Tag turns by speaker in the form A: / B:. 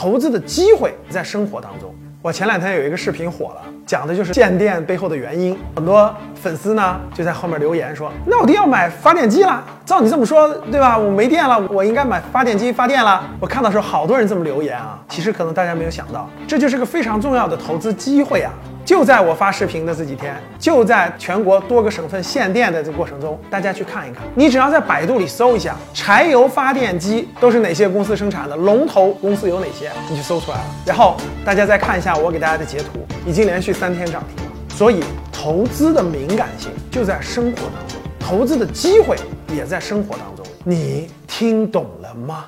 A: 投资的机会在生活当中。我前两天有一个视频火了，讲的就是限电背后的原因。很多粉丝呢就在后面留言说：“那我就要买发电机了。照你这么说，对吧？我没电了，我应该买发电机发电了。”我看到时候好多人这么留言啊。其实可能大家没有想到，这就是个非常重要的投资机会啊！就在我发视频的这几天，就在全国多个省份限电的这过程中，大家去看一看。你只要在百度里搜一下柴油发电机都是哪些公司生产的，龙头公司有哪些，你就搜出来了。然后大家再看一下我给大家的截图，已经连续三天涨停了。所以投资的敏感性就在生活当中，投资的机会也在生活当中。你听懂了吗？